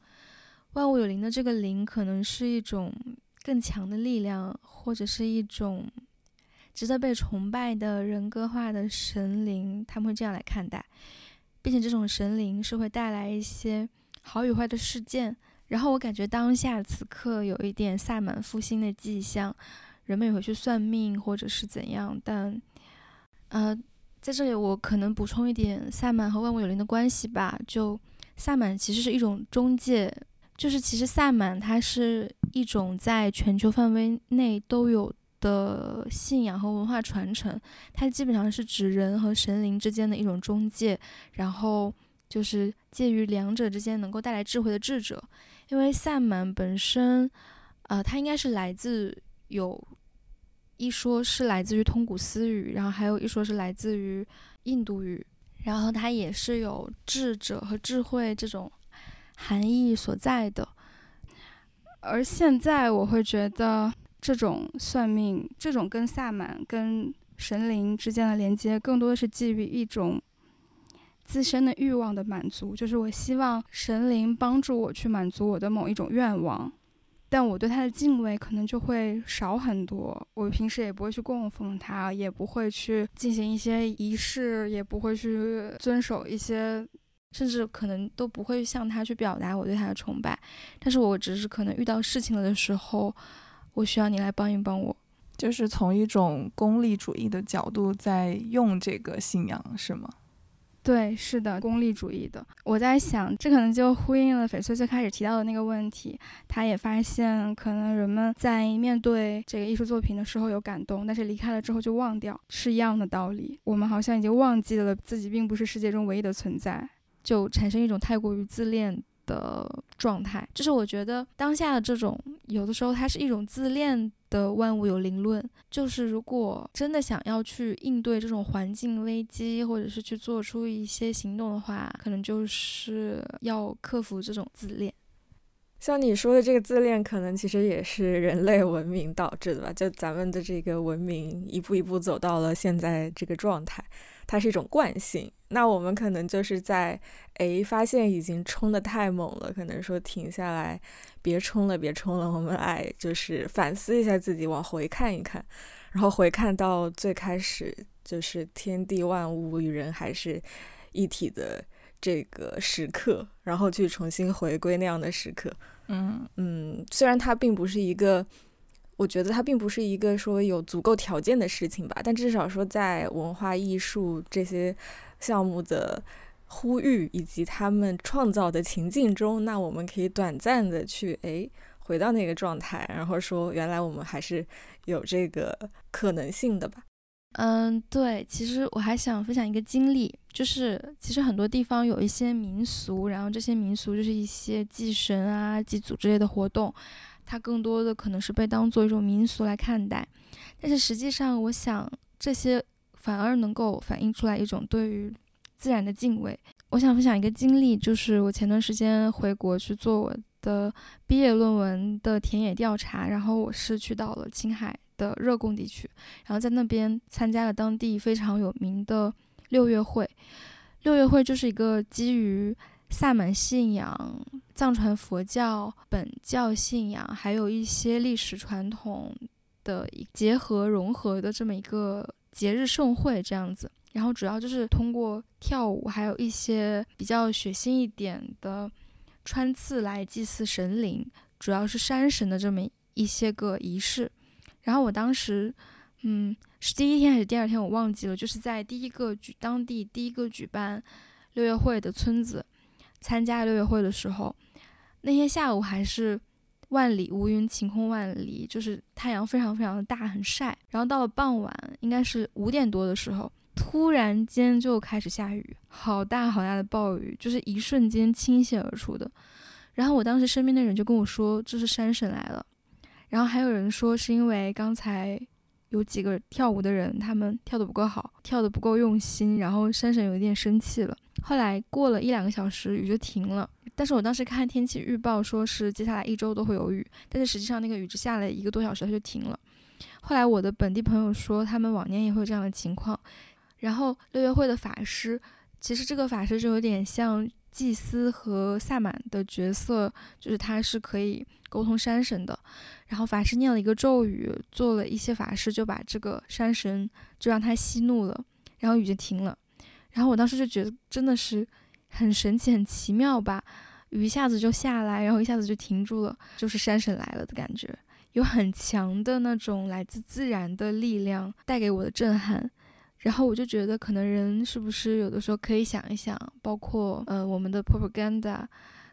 万物有灵的这个灵可能是一种。更强的力量，或者是一种值得被崇拜的人格化的神灵，他们会这样来看待，并且这种神灵是会带来一些好与坏的事件。然后我感觉当下此刻有一点萨满复兴的迹象，人们也会去算命或者是怎样。但，呃，在这里我可能补充一点萨满和万物有灵的关系吧。就萨满其实是一种中介。就是其实萨满它是一种在全球范围内都有的信仰和文化传承，它基本上是指人和神灵之间的一种中介，然后就是介于两者之间能够带来智慧的智者。因为萨满本身，呃，它应该是来自有一说是来自于通古斯语，然后还有一说是来自于印度语，然后它也是有智者和智慧这种。含义所在的，而现在我会觉得这种算命，这种跟萨满、跟神灵之间的连接，更多的是基于一种自身的欲望的满足，就是我希望神灵帮助我去满足我的某一种愿望，但我对他的敬畏可能就会少很多。我平时也不会去供奉他，也不会去进行一些仪式，也不会去遵守一些。甚至可能都不会向他去表达我对他的崇拜，但是我只是可能遇到事情了的时候，我需要你来帮一帮我，就是从一种功利主义的角度在用这个信仰，是吗？对，是的，功利主义的。我在想，这可能就呼应了翡翠最开始提到的那个问题。他也发现，可能人们在面对这个艺术作品的时候有感动，但是离开了之后就忘掉，是一样的道理。我们好像已经忘记了自己并不是世界中唯一的存在。就产生一种太过于自恋的状态，就是我觉得当下的这种有的时候它是一种自恋的万物有灵论，就是如果真的想要去应对这种环境危机，或者是去做出一些行动的话，可能就是要克服这种自恋。像你说的这个自恋，可能其实也是人类文明导致的吧？就咱们的这个文明一步一步走到了现在这个状态，它是一种惯性。那我们可能就是在诶发现已经冲的太猛了，可能说停下来，别冲了，别冲了，我们来就是反思一下自己，往回看一看，然后回看到最开始就是天地万物与人还是一体的。这个时刻，然后去重新回归那样的时刻，嗯嗯，虽然它并不是一个，我觉得它并不是一个说有足够条件的事情吧，但至少说在文化艺术这些项目的呼吁以及他们创造的情境中，那我们可以短暂的去诶回到那个状态，然后说原来我们还是有这个可能性的吧。嗯，对，其实我还想分享一个经历，就是其实很多地方有一些民俗，然后这些民俗就是一些祭神啊、祭祖之类的活动，它更多的可能是被当做一种民俗来看待，但是实际上，我想这些反而能够反映出来一种对于自然的敬畏。我想分享一个经历，就是我前段时间回国去做我的毕业论文的田野调查，然后我是去到了青海。的热贡地区，然后在那边参加了当地非常有名的六月会。六月会就是一个基于萨满信仰、藏传佛教、本教信仰，还有一些历史传统的结合融合的这么一个节日盛会这样子。然后主要就是通过跳舞，还有一些比较血腥一点的穿刺来祭祀神灵，主要是山神的这么一些个仪式。然后我当时，嗯，是第一天还是第二天，我忘记了。就是在第一个举当地第一个举办六月会的村子参加六月会的时候，那天下午还是万里无云，晴空万里，就是太阳非常非常的大，很晒。然后到了傍晚，应该是五点多的时候，突然间就开始下雨，好大好大的暴雨，就是一瞬间倾泻而出的。然后我当时身边的人就跟我说，这是山神来了。然后还有人说是因为刚才有几个跳舞的人，他们跳得不够好，跳得不够用心，然后山神有一点生气了。后来过了一两个小时，雨就停了。但是我当时看天气预报说是接下来一周都会有雨，但是实际上那个雨只下了一个多小时，它就停了。后来我的本地朋友说，他们往年也会有这样的情况。然后六月会的法师，其实这个法师就有点像祭司和萨满的角色，就是他是可以沟通山神的。然后法师念了一个咒语，做了一些法事，就把这个山神就让他息怒了，然后雨就停了。然后我当时就觉得真的是很神奇、很奇妙吧，雨一下子就下来，然后一下子就停住了，就是山神来了的感觉，有很强的那种来自自然的力量带给我的震撼。然后我就觉得，可能人是不是有的时候可以想一想，包括呃我们的 propaganda。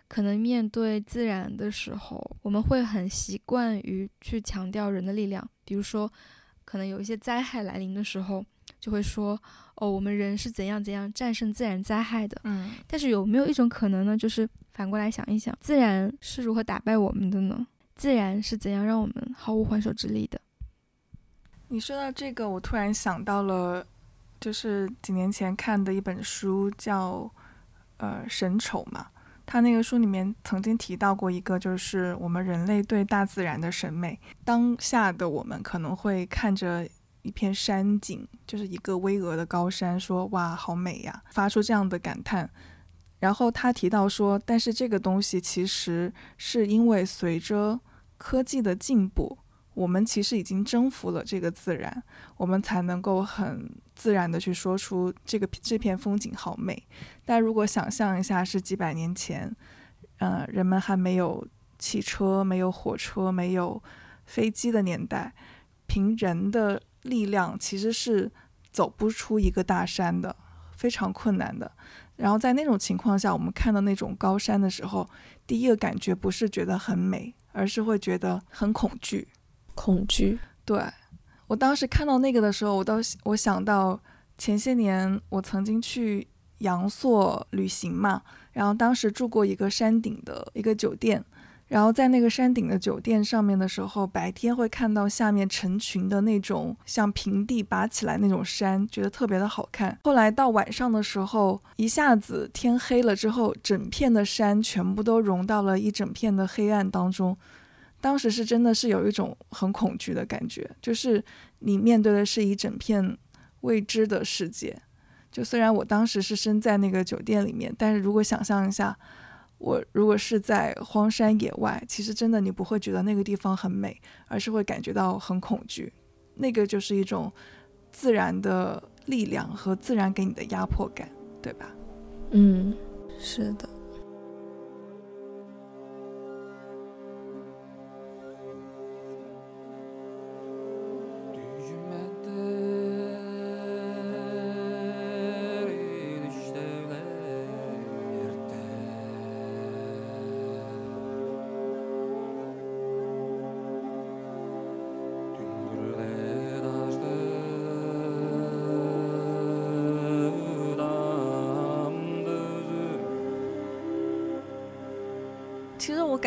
可能面对自然的时候，我们会很习惯于去强调人的力量。比如说，可能有一些灾害来临的时候，就会说：“哦，我们人是怎样怎样战胜自然灾害的。”嗯。但是有没有一种可能呢？就是反过来想一想，自然是如何打败我们的呢？自然是怎样让我们毫无还手之力的？你说到这个，我突然想到了，就是几年前看的一本书，叫《呃神丑》嘛。他那个书里面曾经提到过一个，就是我们人类对大自然的审美。当下的我们可能会看着一片山景，就是一个巍峨的高山，说“哇，好美呀”，发出这样的感叹。然后他提到说，但是这个东西其实是因为随着科技的进步。我们其实已经征服了这个自然，我们才能够很自然的去说出这个这片风景好美。但如果想象一下是几百年前，呃，人们还没有汽车、没有火车、没有飞机的年代，凭人的力量其实是走不出一个大山的，非常困难的。然后在那种情况下，我们看到那种高山的时候，第一个感觉不是觉得很美，而是会觉得很恐惧。恐惧，对我当时看到那个的时候，我都我想到前些年我曾经去阳朔旅行嘛，然后当时住过一个山顶的一个酒店，然后在那个山顶的酒店上面的时候，白天会看到下面成群的那种像平地拔起来那种山，觉得特别的好看。后来到晚上的时候，一下子天黑了之后，整片的山全部都融到了一整片的黑暗当中。当时是真的是有一种很恐惧的感觉，就是你面对的是一整片未知的世界。就虽然我当时是身在那个酒店里面，但是如果想象一下。我如果是在荒山野外，其实真的你不会觉得那个地方很美，而是会感觉到很恐惧。那个就是一种自然的力量和自然给你的压迫感，对吧？嗯，是的。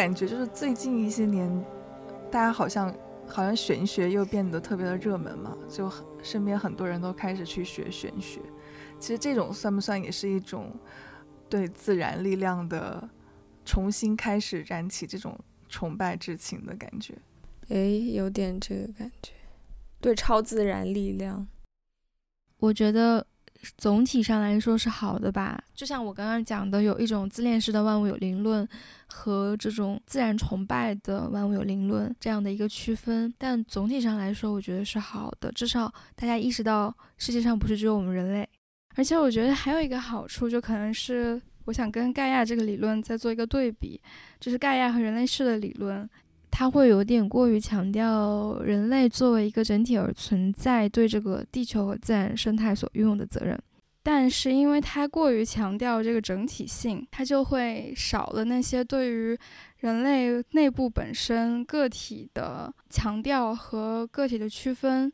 感觉就是最近一些年，大家好像好像玄学又变得特别的热门嘛，就身边很多人都开始去学玄学。其实这种算不算也是一种对自然力量的重新开始燃起这种崇拜之情的感觉？诶，有点这个感觉，对超自然力量，我觉得。总体上来说是好的吧，就像我刚刚讲的，有一种自恋式的万物有灵论和这种自然崇拜的万物有灵论这样的一个区分。但总体上来说，我觉得是好的，至少大家意识到世界上不是只有我们人类。而且我觉得还有一个好处，就可能是我想跟盖亚这个理论再做一个对比，就是盖亚和人类式的理论。它会有点过于强调人类作为一个整体而存在，对这个地球和自然生态所拥有的责任。但是，因为它过于强调这个整体性，它就会少了那些对于人类内部本身个体的强调和个体的区分。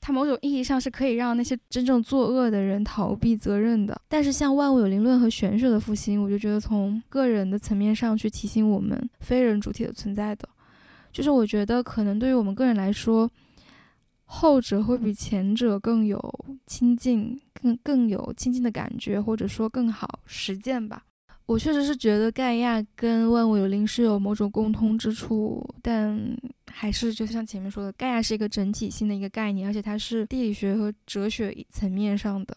它某种意义上是可以让那些真正作恶的人逃避责任的。但是，像万物有灵论和玄学的复兴，我就觉得从个人的层面上去提醒我们非人主体的存在的。就是我觉得，可能对于我们个人来说，后者会比前者更有亲近，更更有亲近的感觉，或者说更好实践吧。我确实是觉得盖亚跟万物有灵是有某种共通之处，但还是就像前面说的，盖亚是一个整体性的一个概念，而且它是地理学和哲学层面上的。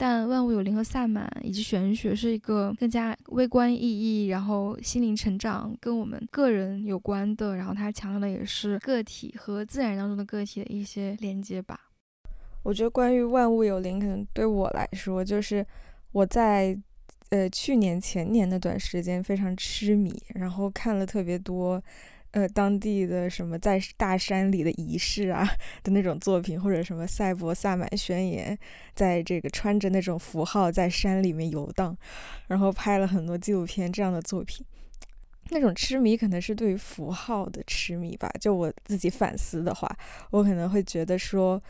但万物有灵和萨满以及玄学是一个更加微观意义，然后心灵成长跟我们个人有关的，然后它强调的也是个体和自然当中的个体的一些连接吧。我觉得关于万物有灵，可能对我来说，就是我在呃去年前年那段时间非常痴迷，然后看了特别多。呃，当地的什么在大山里的仪式啊的那种作品，或者什么赛博萨满宣言，在这个穿着那种符号在山里面游荡，然后拍了很多纪录片这样的作品。那种痴迷可能是对于符号的痴迷吧。就我自己反思的话，我可能会觉得说，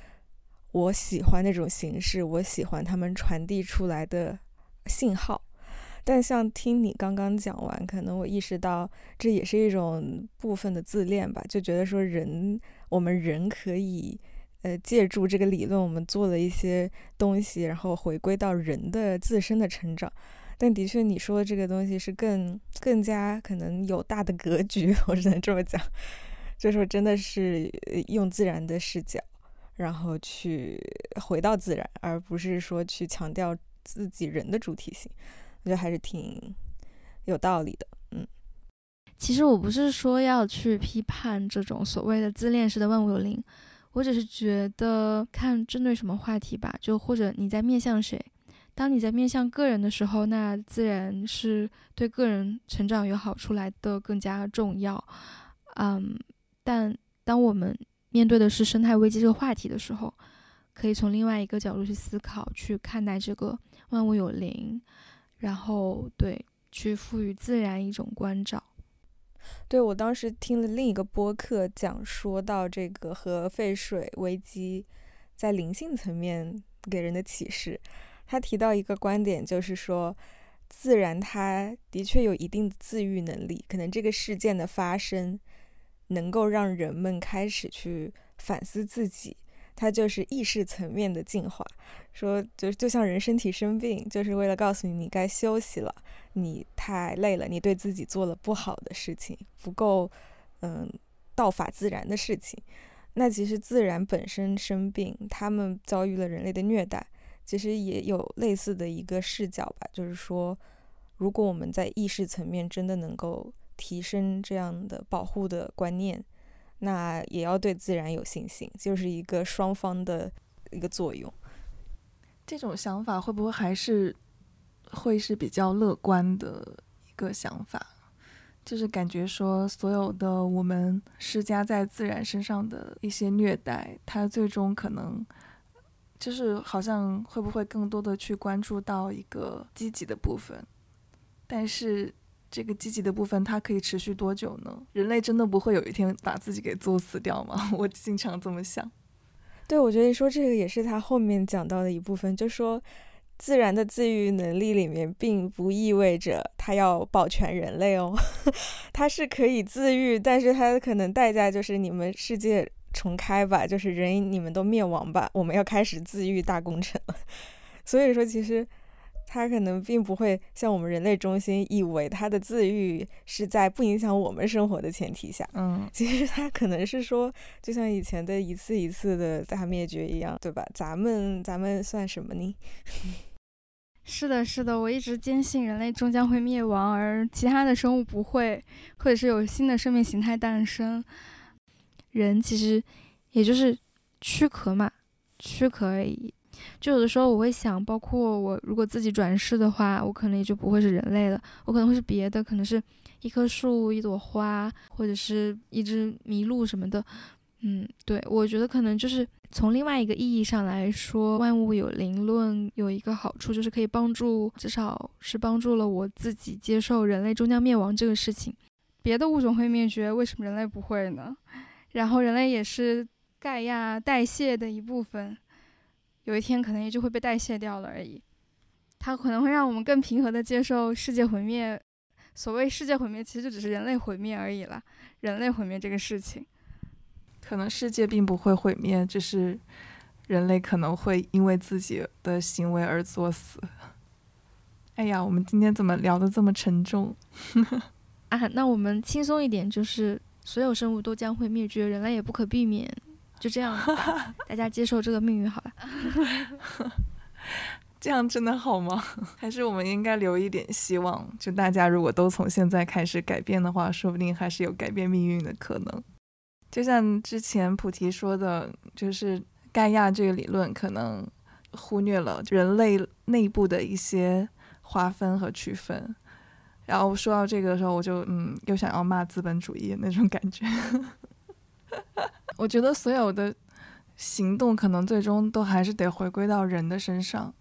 我喜欢那种形式，我喜欢他们传递出来的信号。但像听你刚刚讲完，可能我意识到这也是一种部分的自恋吧，就觉得说人，我们人可以，呃，借助这个理论，我们做了一些东西，然后回归到人的自身的成长。但的确，你说的这个东西是更更加可能有大的格局，我只能这么讲，就说真的是用自然的视角，然后去回到自然，而不是说去强调自己人的主体性。我觉得还是挺有道理的，嗯。其实我不是说要去批判这种所谓的自恋式的万物有灵，我只是觉得看针对什么话题吧，就或者你在面向谁。当你在面向个人的时候，那自然是对个人成长有好处来的更加重要，嗯。但当我们面对的是生态危机这个话题的时候，可以从另外一个角度去思考，去看待这个万物有灵。然后，对，去赋予自然一种关照。对我当时听了另一个播客讲说到这个核废水危机在灵性层面给人的启示，他提到一个观点，就是说，自然它的确有一定的自愈能力，可能这个事件的发生能够让人们开始去反思自己。它就是意识层面的进化，说就就像人身体生病，就是为了告诉你你该休息了，你太累了，你对自己做了不好的事情，不够，嗯，道法自然的事情。那其实自然本身生病，他们遭遇了人类的虐待，其实也有类似的一个视角吧，就是说，如果我们在意识层面真的能够提升这样的保护的观念。那也要对自然有信心，就是一个双方的一个作用。这种想法会不会还是会是比较乐观的一个想法？就是感觉说，所有的我们施加在自然身上的一些虐待，它最终可能就是好像会不会更多的去关注到一个积极的部分，但是。这个积极的部分，它可以持续多久呢？人类真的不会有一天把自己给作死掉吗？我经常这么想。对，我觉得说这个也是他后面讲到的一部分，就说自然的自愈能力里面，并不意味着它要保全人类哦，它是可以自愈，但是它可能代价就是你们世界重开吧，就是人你们都灭亡吧，我们要开始自愈大工程了。所以说，其实。他可能并不会像我们人类中心以为它的自愈是在不影响我们生活的前提下，嗯，其实它可能是说，就像以前的一次一次的大灭绝一样，对吧？咱们咱们算什么呢？是的，是的，我一直坚信人类终将会灭亡，而其他的生物不会，或者是有新的生命形态诞生。人其实也就是躯壳嘛，躯壳而已。就有的时候我会想，包括我如果自己转世的话，我可能也就不会是人类了，我可能会是别的，可能是一棵树、一朵花，或者是一只麋鹿什么的。嗯，对，我觉得可能就是从另外一个意义上来说，万物有灵论有一个好处，就是可以帮助，至少是帮助了我自己接受人类终将灭亡这个事情。别的物种会灭绝，为什么人类不会呢？然后人类也是盖亚代谢的一部分。有一天可能也就会被代谢掉了而已，它可能会让我们更平和的接受世界毁灭。所谓世界毁灭，其实就只是人类毁灭而已了。人类毁灭这个事情，可能世界并不会毁灭，只是人类可能会因为自己的行为而作死。哎呀，我们今天怎么聊得这么沉重？啊，那我们轻松一点，就是所有生物都将会灭绝，人类也不可避免。就这样，大家接受这个命运好了。这样真的好吗？还是我们应该留一点希望？就大家如果都从现在开始改变的话，说不定还是有改变命运的可能。就像之前菩提说的，就是盖亚这个理论可能忽略了人类内部的一些划分和区分。然后说到这个的时候，我就嗯，又想要骂资本主义那种感觉。我觉得所有的行动可能最终都还是得回归到人的身上，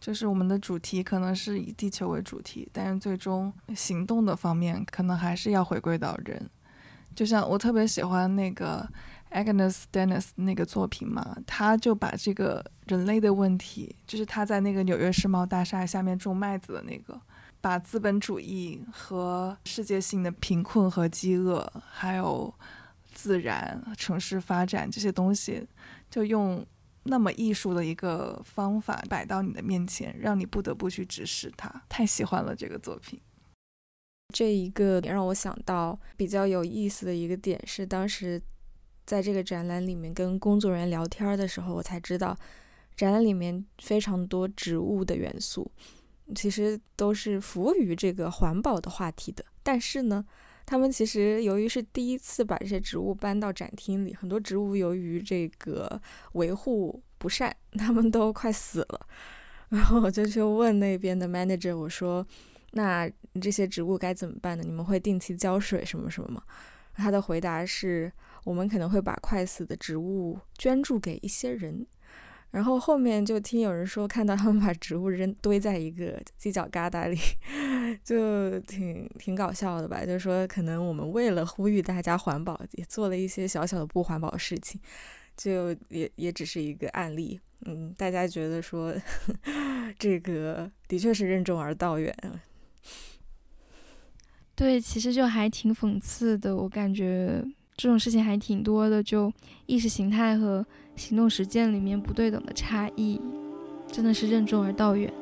就是我们的主题可能是以地球为主题，但是最终行动的方面可能还是要回归到人。就像我特别喜欢那个 Agnes Dennis 那个作品嘛，他就把这个人类的问题，就是他在那个纽约世贸大厦下面种麦子的那个，把资本主义和世界性的贫困和饥饿，还有。自然、城市发展这些东西，就用那么艺术的一个方法摆到你的面前，让你不得不去直视它。太喜欢了这个作品。这一个让我想到比较有意思的一个点是，当时在这个展览里面跟工作人员聊天的时候，我才知道，展览里面非常多植物的元素，其实都是服务于这个环保的话题的。但是呢。他们其实由于是第一次把这些植物搬到展厅里，很多植物由于这个维护不善，他们都快死了。然后我就去问那边的 manager，我说：“那这些植物该怎么办呢？你们会定期浇水什么什么吗？”他的回答是：“我们可能会把快死的植物捐助给一些人。”然后后面就听有人说，看到他们把植物扔堆在一个犄角旮旯里，就挺挺搞笑的吧？就是说，可能我们为了呼吁大家环保，也做了一些小小的不环保事情。就也也只是一个案例。嗯，大家觉得说 这个的确是任重而道远。对，其实就还挺讽刺的。我感觉这种事情还挺多的，就意识形态和行动实践里面不对等的差异，真的是任重而道远。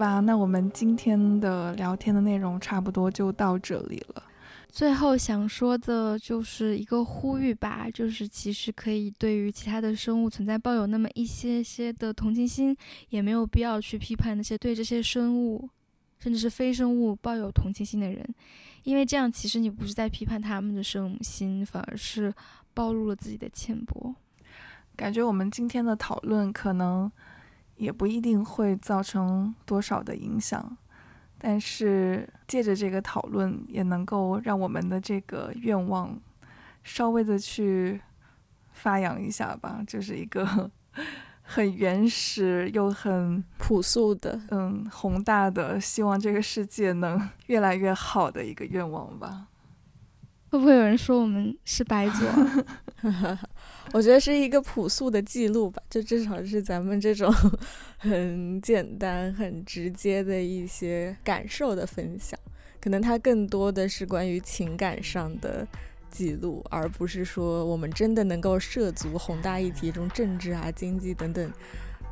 吧，那我们今天的聊天的内容差不多就到这里了。最后想说的就是一个呼吁吧，就是其实可以对于其他的生物存在抱有那么一些些的同情心，也没有必要去批判那些对这些生物，甚至是非生物抱有同情心的人，因为这样其实你不是在批判他们的生母心，反而是暴露了自己的浅薄。感觉我们今天的讨论可能。也不一定会造成多少的影响，但是借着这个讨论，也能够让我们的这个愿望稍微的去发扬一下吧。就是一个 很原始又很朴素的，嗯，宏大的，希望这个世界能 越来越好的一个愿望吧。会不会有人说我们是白左？我觉得是一个朴素的记录吧，就至少是咱们这种 很简单、很直接的一些感受的分享。可能它更多的是关于情感上的记录，而不是说我们真的能够涉足宏大议题中政治啊、经济等等，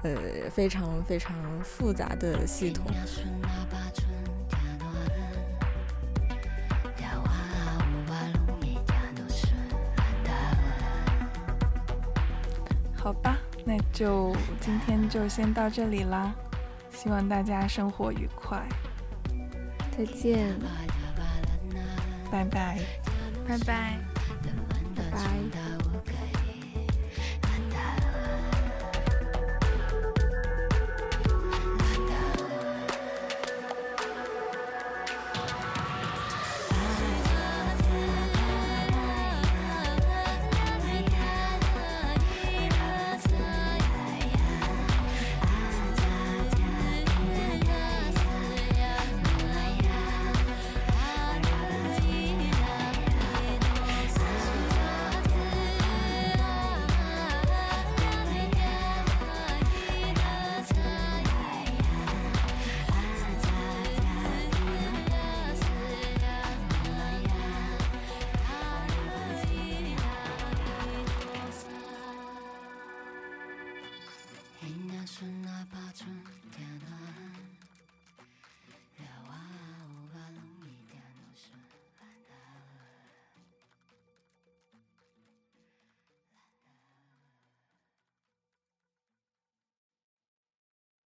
呃，非常非常复杂的系统。好吧，那就今天就先到这里啦，希望大家生活愉快，再见，拜拜，拜拜，拜拜。